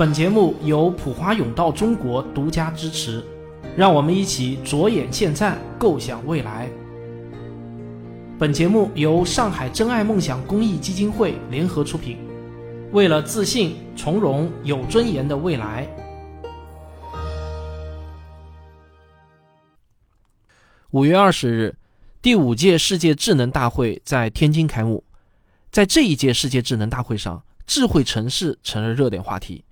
本节目由普华永道中国独家支持，让我们一起着眼现在，构想未来。本节目由上海真爱梦想公益基金会联合出品，为了自信、从容、有尊严的未来。五月二十日，第五届世界智能大会在天津开幕。在这一届世界智能大会上，智慧城市成了热点话题。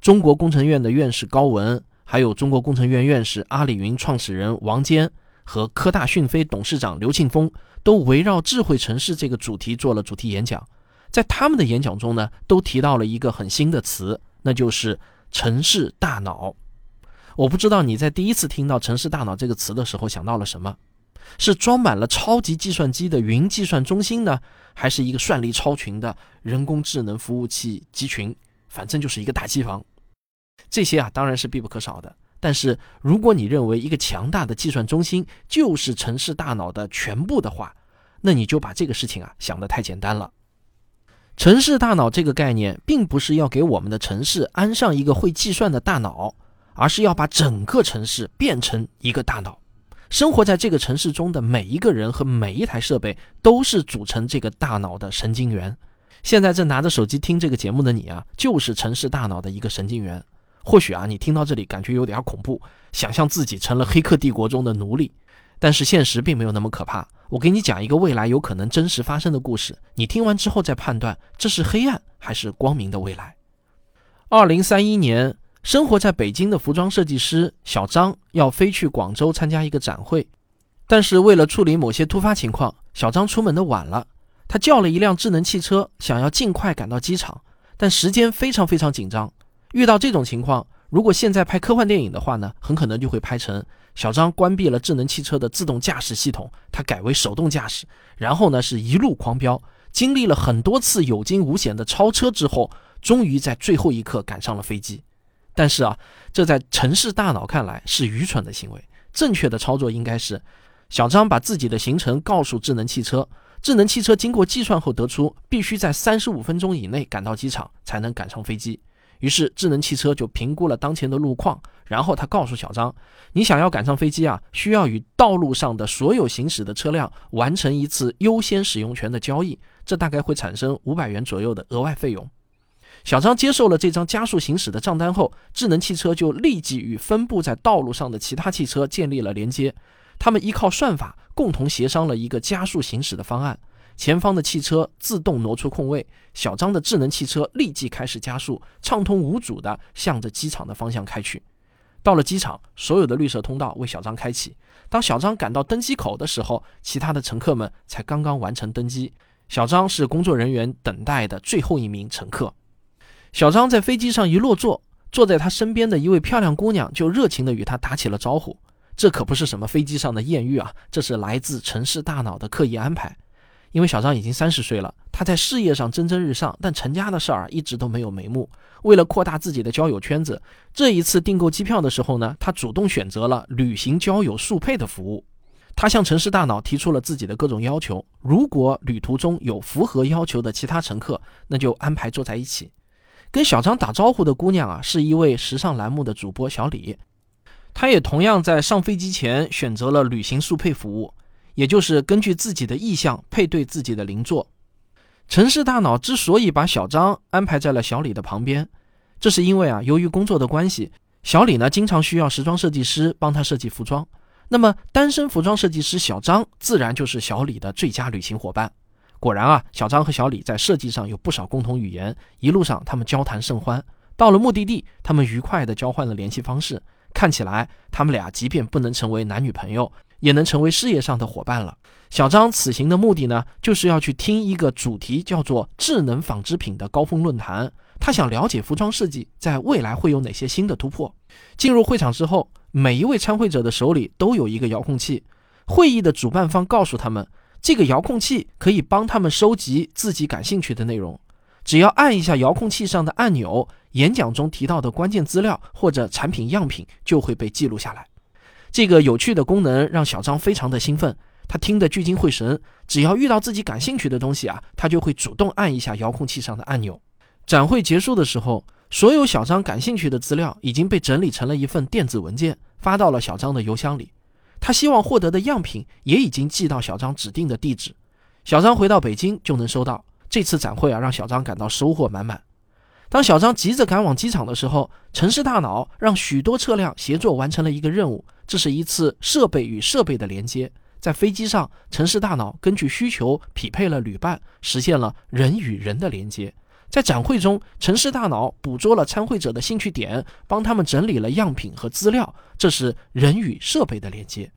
中国工程院的院士高文，还有中国工程院院士阿里云创始人王坚和科大讯飞董事长刘庆峰，都围绕智慧城市这个主题做了主题演讲。在他们的演讲中呢，都提到了一个很新的词，那就是城市大脑。我不知道你在第一次听到“城市大脑”这个词的时候想到了什么？是装满了超级计算机的云计算中心呢，还是一个算力超群的人工智能服务器集群？反正就是一个大机房，这些啊当然是必不可少的。但是如果你认为一个强大的计算中心就是城市大脑的全部的话，那你就把这个事情啊想得太简单了。城市大脑这个概念，并不是要给我们的城市安上一个会计算的大脑，而是要把整个城市变成一个大脑。生活在这个城市中的每一个人和每一台设备，都是组成这个大脑的神经元。现在正拿着手机听这个节目的你啊，就是城市大脑的一个神经元。或许啊，你听到这里感觉有点恐怖，想象自己成了黑客帝国中的奴隶。但是现实并没有那么可怕。我给你讲一个未来有可能真实发生的故事，你听完之后再判断这是黑暗还是光明的未来。二零三一年，生活在北京的服装设计师小张要飞去广州参加一个展会，但是为了处理某些突发情况，小张出门的晚了。他叫了一辆智能汽车，想要尽快赶到机场，但时间非常非常紧张。遇到这种情况，如果现在拍科幻电影的话呢，很可能就会拍成小张关闭了智能汽车的自动驾驶系统，他改为手动驾驶，然后呢是一路狂飙，经历了很多次有惊无险的超车之后，终于在最后一刻赶上了飞机。但是啊，这在城市大脑看来是愚蠢的行为。正确的操作应该是，小张把自己的行程告诉智能汽车。智能汽车经过计算后得出，必须在三十五分钟以内赶到机场才能赶上飞机。于是智能汽车就评估了当前的路况，然后他告诉小张：“你想要赶上飞机啊，需要与道路上的所有行驶的车辆完成一次优先使用权的交易，这大概会产生五百元左右的额外费用。”小张接受了这张加速行驶的账单后，智能汽车就立即与分布在道路上的其他汽车建立了连接。他们依靠算法共同协商了一个加速行驶的方案，前方的汽车自动挪出空位，小张的智能汽车立即开始加速，畅通无阻地向着机场的方向开去。到了机场，所有的绿色通道为小张开启。当小张赶到登机口的时候，其他的乘客们才刚刚完成登机。小张是工作人员等待的最后一名乘客。小张在飞机上一落座，坐在他身边的一位漂亮姑娘就热情地与他打起了招呼。这可不是什么飞机上的艳遇啊，这是来自城市大脑的刻意安排。因为小张已经三十岁了，他在事业上蒸蒸日上，但成家的事儿一直都没有眉目。为了扩大自己的交友圈子，这一次订购机票的时候呢，他主动选择了旅行交友速配的服务。他向城市大脑提出了自己的各种要求，如果旅途中有符合要求的其他乘客，那就安排坐在一起。跟小张打招呼的姑娘啊，是一位时尚栏目的主播小李。他也同样在上飞机前选择了旅行速配服务，也就是根据自己的意向配对自己的邻座。城市大脑之所以把小张安排在了小李的旁边，这是因为啊，由于工作的关系，小李呢经常需要时装设计师帮他设计服装。那么单身服装设计师小张自然就是小李的最佳旅行伙伴。果然啊，小张和小李在设计上有不少共同语言，一路上他们交谈甚欢。到了目的地，他们愉快地交换了联系方式。看起来，他们俩即便不能成为男女朋友，也能成为事业上的伙伴了。小张此行的目的呢，就是要去听一个主题叫做“智能纺织品”的高峰论坛。他想了解服装设计在未来会有哪些新的突破。进入会场之后，每一位参会者的手里都有一个遥控器。会议的主办方告诉他们，这个遥控器可以帮他们收集自己感兴趣的内容。只要按一下遥控器上的按钮，演讲中提到的关键资料或者产品样品就会被记录下来。这个有趣的功能让小张非常的兴奋，他听得聚精会神。只要遇到自己感兴趣的东西啊，他就会主动按一下遥控器上的按钮。展会结束的时候，所有小张感兴趣的资料已经被整理成了一份电子文件，发到了小张的邮箱里。他希望获得的样品也已经寄到小张指定的地址。小张回到北京就能收到。这次展会啊，让小张感到收获满满。当小张急着赶往机场的时候，城市大脑让许多车辆协作完成了一个任务，这是一次设备与设备的连接。在飞机上，城市大脑根据需求匹配了旅伴，实现了人与人的连接。在展会中，城市大脑捕捉了参会者的兴趣点，帮他们整理了样品和资料，这是人与设备的连接。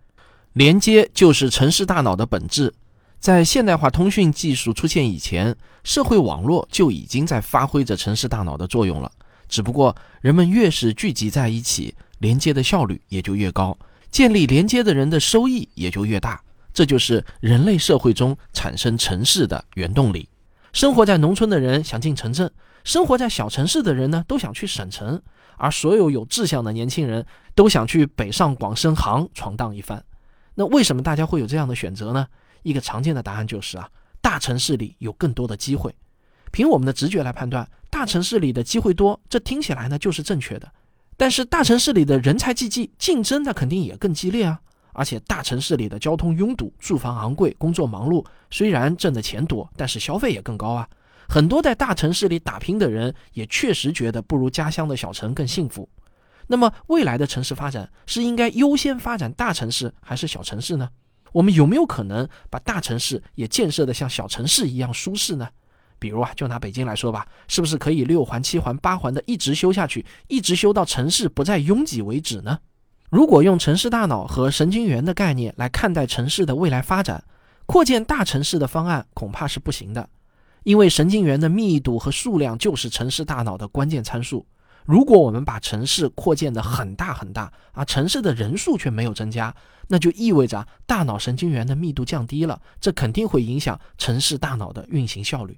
连接就是城市大脑的本质。在现代化通讯技术出现以前，社会网络就已经在发挥着城市大脑的作用了。只不过，人们越是聚集在一起，连接的效率也就越高，建立连接的人的收益也就越大。这就是人类社会中产生城市的原动力。生活在农村的人想进城镇，生活在小城市的人呢都想去省城，而所有有志向的年轻人都想去北上广深杭闯荡一番。那为什么大家会有这样的选择呢？一个常见的答案就是啊，大城市里有更多的机会。凭我们的直觉来判断，大城市里的机会多，这听起来呢就是正确的。但是大城市里的人才济济，竞争那肯定也更激烈啊。而且大城市里的交通拥堵、住房昂贵、工作忙碌，虽然挣的钱多，但是消费也更高啊。很多在大城市里打拼的人，也确实觉得不如家乡的小城更幸福。那么未来的城市发展是应该优先发展大城市还是小城市呢？我们有没有可能把大城市也建设的像小城市一样舒适呢？比如啊，就拿北京来说吧，是不是可以六环、七环、八环的一直修下去，一直修到城市不再拥挤为止呢？如果用城市大脑和神经元的概念来看待城市的未来发展，扩建大城市的方案恐怕是不行的，因为神经元的密度和数量就是城市大脑的关键参数。如果我们把城市扩建的很大很大，而城市的人数却没有增加，那就意味着大脑神经元的密度降低了，这肯定会影响城市大脑的运行效率。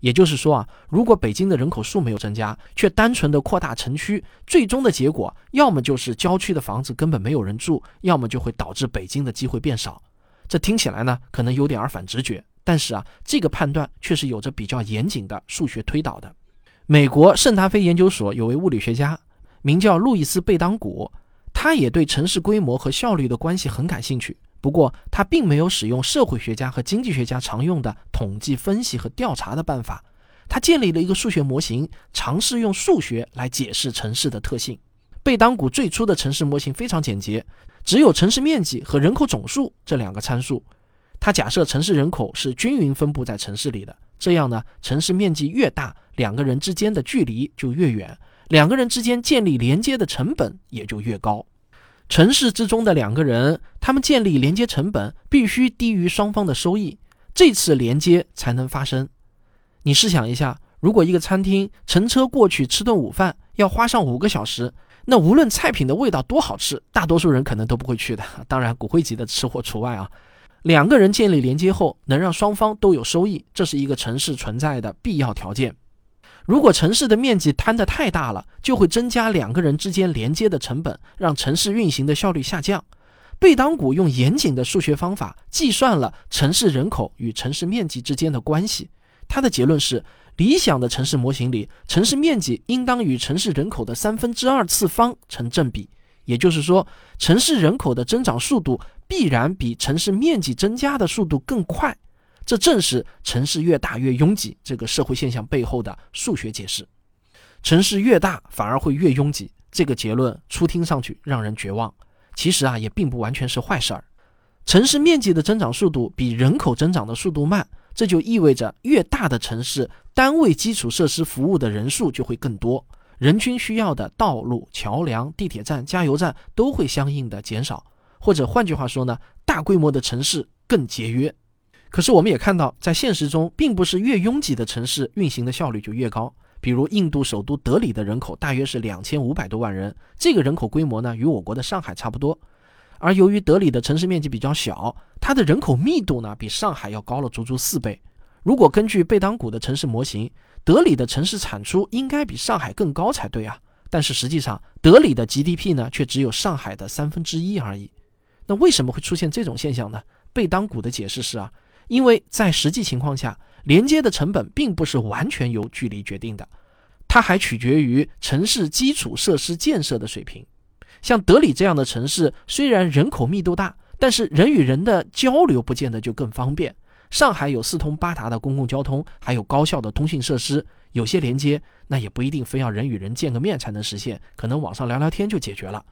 也就是说啊，如果北京的人口数没有增加，却单纯的扩大城区，最终的结果要么就是郊区的房子根本没有人住，要么就会导致北京的机会变少。这听起来呢，可能有点儿反直觉，但是啊，这个判断却是有着比较严谨的数学推导的。美国圣达菲研究所有位物理学家，名叫路易斯·贝当古，他也对城市规模和效率的关系很感兴趣。不过，他并没有使用社会学家和经济学家常用的统计分析和调查的办法，他建立了一个数学模型，尝试用数学来解释城市的特性。贝当古最初的城市模型非常简洁，只有城市面积和人口总数这两个参数。他假设城市人口是均匀分布在城市里的。这样呢，城市面积越大，两个人之间的距离就越远，两个人之间建立连接的成本也就越高。城市之中的两个人，他们建立连接成本必须低于双方的收益，这次连接才能发生。你试想一下，如果一个餐厅乘车过去吃顿午饭要花上五个小时，那无论菜品的味道多好吃，大多数人可能都不会去的。当然，骨灰级的吃货除外啊。两个人建立连接后，能让双方都有收益，这是一个城市存在的必要条件。如果城市的面积摊得太大了，就会增加两个人之间连接的成本，让城市运行的效率下降。贝当古用严谨的数学方法计算了城市人口与城市面积之间的关系，他的结论是：理想的城市模型里，城市面积应当与城市人口的三分之二次方成正比。也就是说，城市人口的增长速度必然比城市面积增加的速度更快，这正是城市越大越拥挤这个社会现象背后的数学解释。城市越大反而会越拥挤，这个结论初听上去让人绝望，其实啊也并不完全是坏事儿。城市面积的增长速度比人口增长的速度慢，这就意味着越大的城市，单位基础设施服务的人数就会更多。人均需要的道路、桥梁、地铁站、加油站都会相应的减少，或者换句话说呢，大规模的城市更节约。可是我们也看到，在现实中，并不是越拥挤的城市运行的效率就越高。比如印度首都德里的人口大约是两千五百多万人，这个人口规模呢，与我国的上海差不多。而由于德里的城市面积比较小，它的人口密度呢，比上海要高了足足四倍。如果根据贝当古的城市模型，德里的城市产出应该比上海更高才对啊，但是实际上德里的 GDP 呢却只有上海的三分之一而已。那为什么会出现这种现象呢？贝当古的解释是啊，因为在实际情况下，连接的成本并不是完全由距离决定的，它还取决于城市基础设施建设的水平。像德里这样的城市，虽然人口密度大，但是人与人的交流不见得就更方便。上海有四通八达的公共交通，还有高效的通信设施，有些连接那也不一定非要人与人见个面才能实现，可能网上聊聊天就解决了。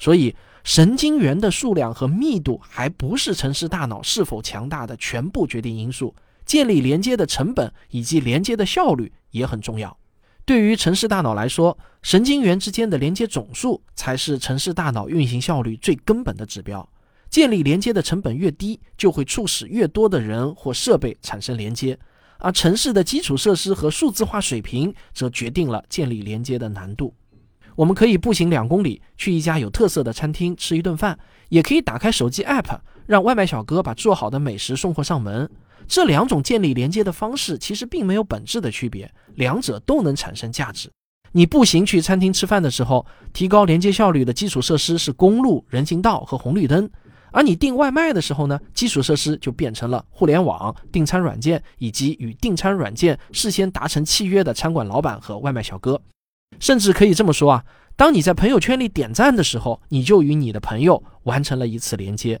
所以，神经元的数量和密度还不是城市大脑是否强大的全部决定因素，建立连接的成本以及连接的效率也很重要。对于城市大脑来说，神经元之间的连接总数才是城市大脑运行效率最根本的指标。建立连接的成本越低，就会促使越多的人或设备产生连接，而城市的基础设施和数字化水平则决定了建立连接的难度。我们可以步行两公里去一家有特色的餐厅吃一顿饭，也可以打开手机 App 让外卖小哥把做好的美食送货上门。这两种建立连接的方式其实并没有本质的区别，两者都能产生价值。你步行去餐厅吃饭的时候，提高连接效率的基础设施是公路、人行道和红绿灯。而你订外卖的时候呢，基础设施就变成了互联网、订餐软件以及与订餐软件事先达成契约的餐馆老板和外卖小哥。甚至可以这么说啊，当你在朋友圈里点赞的时候，你就与你的朋友完成了一次连接；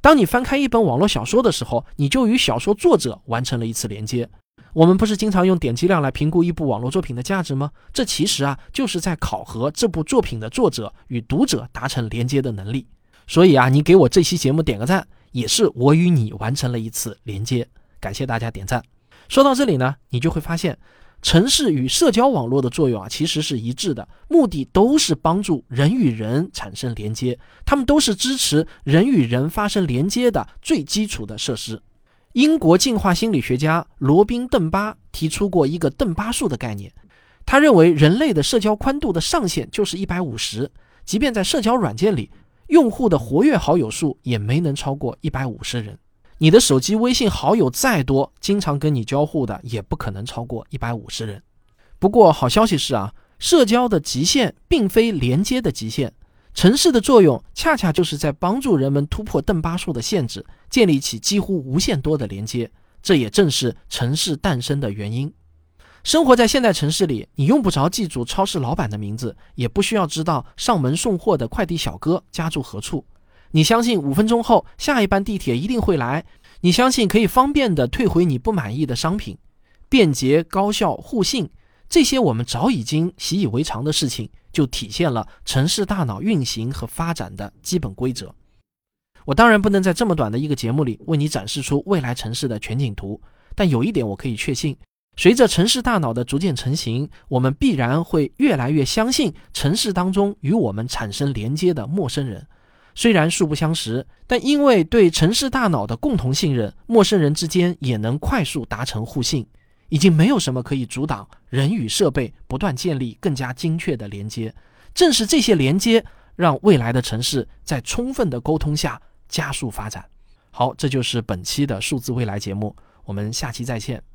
当你翻开一本网络小说的时候，你就与小说作者完成了一次连接。我们不是经常用点击量来评估一部网络作品的价值吗？这其实啊，就是在考核这部作品的作者与读者达成连接的能力。所以啊，你给我这期节目点个赞，也是我与你完成了一次连接。感谢大家点赞。说到这里呢，你就会发现，城市与社交网络的作用啊，其实是一致的，目的都是帮助人与人产生连接，它们都是支持人与人发生连接的最基础的设施。英国进化心理学家罗宾·邓巴提出过一个邓巴数的概念，他认为人类的社交宽度的上限就是一百五十，即便在社交软件里。用户的活跃好友数也没能超过一百五十人，你的手机微信好友再多，经常跟你交互的也不可能超过一百五十人。不过好消息是啊，社交的极限并非连接的极限，城市的作用恰恰就是在帮助人们突破邓巴数的限制，建立起几乎无限多的连接。这也正是城市诞生的原因。生活在现代城市里，你用不着记住超市老板的名字，也不需要知道上门送货的快递小哥家住何处。你相信五分钟后下一班地铁一定会来，你相信可以方便地退回你不满意的商品，便捷、高效、互信，这些我们早已经习以为常的事情，就体现了城市大脑运行和发展的基本规则。我当然不能在这么短的一个节目里为你展示出未来城市的全景图，但有一点我可以确信。随着城市大脑的逐渐成型，我们必然会越来越相信城市当中与我们产生连接的陌生人。虽然素不相识，但因为对城市大脑的共同信任，陌生人之间也能快速达成互信。已经没有什么可以阻挡人与设备不断建立更加精确的连接。正是这些连接，让未来的城市在充分的沟通下加速发展。好，这就是本期的数字未来节目，我们下期再见。